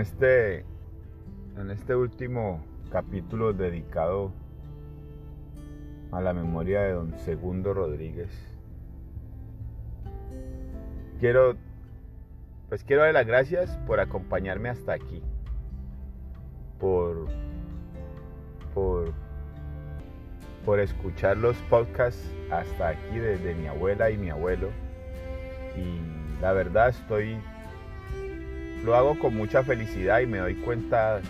este, en este último capítulo dedicado a la memoria de don Segundo Rodríguez, quiero, pues quiero dar las gracias por acompañarme hasta aquí, por, por, por escuchar los podcasts hasta aquí desde mi abuela y mi abuelo. Y la verdad estoy lo hago con mucha felicidad y me doy cuenta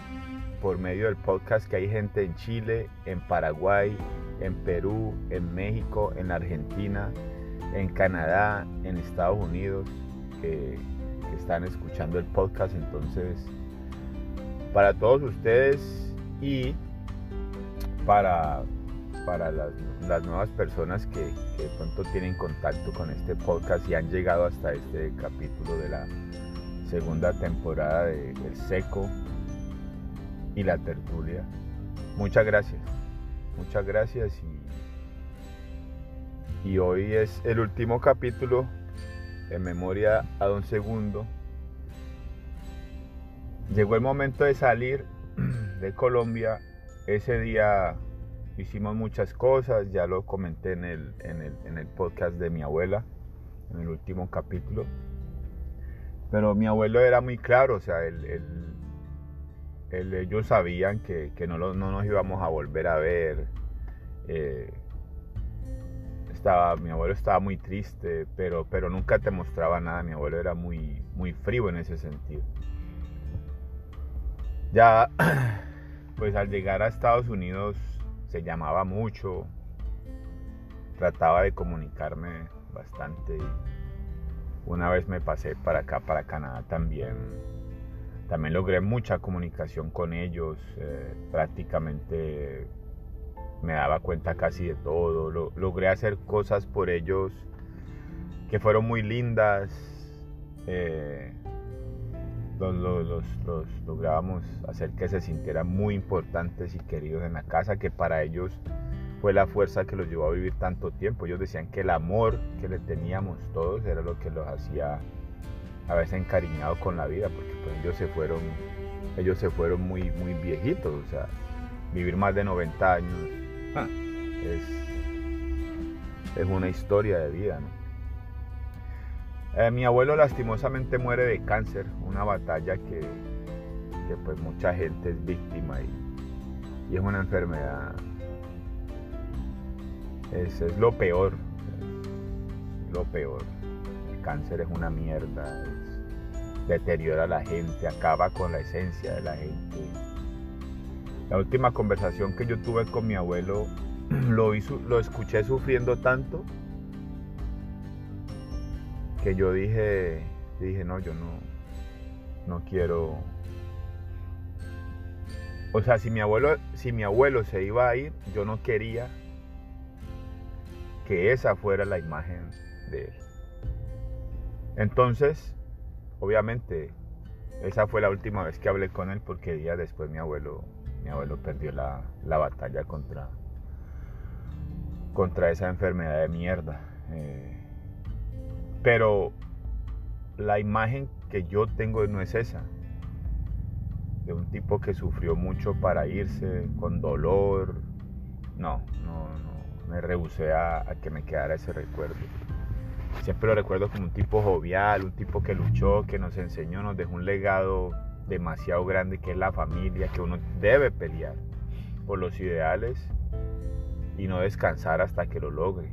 por medio del podcast que hay gente en Chile, en Paraguay, en Perú, en México, en Argentina, en Canadá, en Estados Unidos, que, están escuchando el podcast. Entonces, para todos ustedes y para, para las, nuevas personas que, que de pronto tienen contacto con este podcast y han llegado hasta este capítulo de la segunda temporada de El Seco y la tertulia. Muchas gracias, muchas gracias y, y hoy es el último capítulo en memoria a Don Segundo. Llegó el momento de salir de Colombia. Ese día hicimos muchas cosas, ya lo comenté en el, en el, en el podcast de mi abuela, en el último capítulo. Pero mi abuelo era muy claro, o sea, ellos sabían que, no, nos íbamos a volver a ver. Eh, estaba, mi abuelo estaba muy triste, pero, pero nunca te mostraba nada. Mi abuelo era muy, muy frío en ese sentido. Ya, pues al llegar a Estados Unidos se llamaba mucho, trataba de comunicarme bastante. Una vez me pasé para acá, para Canadá también. También logré mucha comunicación con ellos. Eh, prácticamente me daba cuenta casi de todo. logré hacer cosas por ellos que fueron muy lindas. Eh, los, los, los, lográbamos hacer que se sintieran muy importantes y queridos en la casa, que para ellos fue la fuerza que los llevó a vivir tanto tiempo. Ellos decían que el amor que le teníamos todos era lo que los hacía a veces encariñados con la vida, porque pues ellos se fueron, ellos se fueron muy, muy viejitos, o sea, vivir más de 90 años ah, es, una historia de vida, eh, mi abuelo lastimosamente muere de cáncer, una batalla que, pues mucha gente es víctima y es una enfermedad es, lo peor. lo peor. El cáncer es una mierda. deteriora a la gente, acaba con la esencia de la gente. La última conversación que yo tuve con mi abuelo, lo, lo escuché sufriendo tanto que yo dije, dije, no, yo no, no quiero. O sea, si mi abuelo, si mi abuelo se iba a ir, yo no quería que esa fuera la imagen de él. Entonces, obviamente, esa fue la última vez que hablé con él porque días después mi abuelo, mi abuelo perdió la, batalla contra, contra esa enfermedad de mierda. Eh, pero la imagen que yo tengo no es esa. De un tipo que sufrió mucho para irse, con dolor. No, no, no me rehusé a, que me quedara ese recuerdo. Siempre lo recuerdo como un tipo jovial, un tipo que luchó, que nos enseñó, nos dejó un legado demasiado grande que es la familia, que uno debe pelear por los ideales y no descansar hasta que lo logre.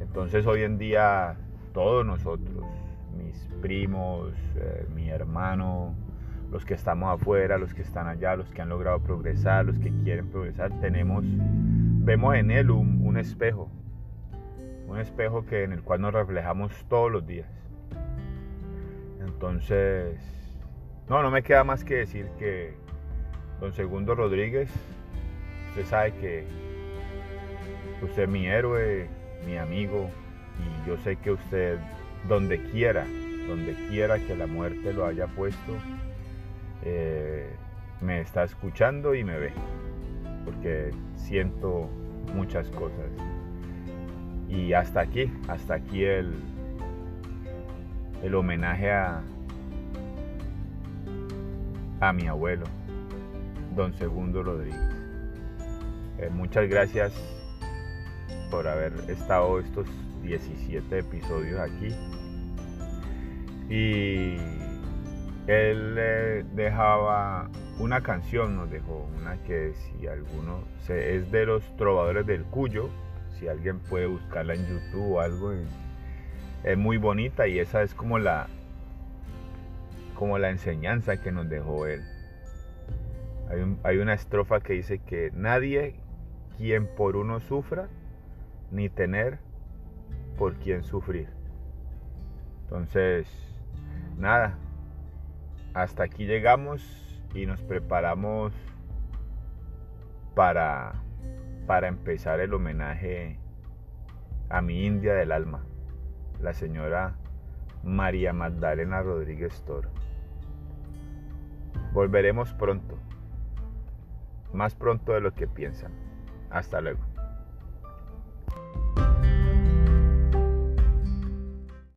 Entonces hoy en día todos nosotros, mis primos, eh, mi hermano, los que estamos afuera, los que están allá, los que han logrado progresar, los que quieren progresar, tenemos vemos en él un, espejo, un espejo que, en el cual nos reflejamos todos los días. Entonces, no, no me queda más que decir que don Segundo Rodríguez, usted sabe que usted es mi héroe, mi amigo, y yo sé que usted, donde quiera, donde quiera que la muerte lo haya puesto, eh, me está escuchando y me ve porque siento muchas cosas. Y hasta aquí, hasta aquí el, el homenaje a, a mi abuelo, don Segundo Rodríguez. Eh, muchas gracias por haber estado estos 17 episodios aquí. Y él dejaba una canción, nos dejó una que si alguno es de los trovadores del Cuyo, si alguien puede buscarla en YouTube o algo, es muy bonita y esa es como la como la enseñanza que nos dejó él. Hay, hay una estrofa que dice que nadie quien por uno sufra, ni tener por quien sufrir. Entonces, nada, hasta aquí llegamos y nos preparamos para, para empezar el homenaje a mi India del alma, la señora María Magdalena Rodríguez Toro. Volveremos pronto, más pronto de lo que piensan. Hasta luego.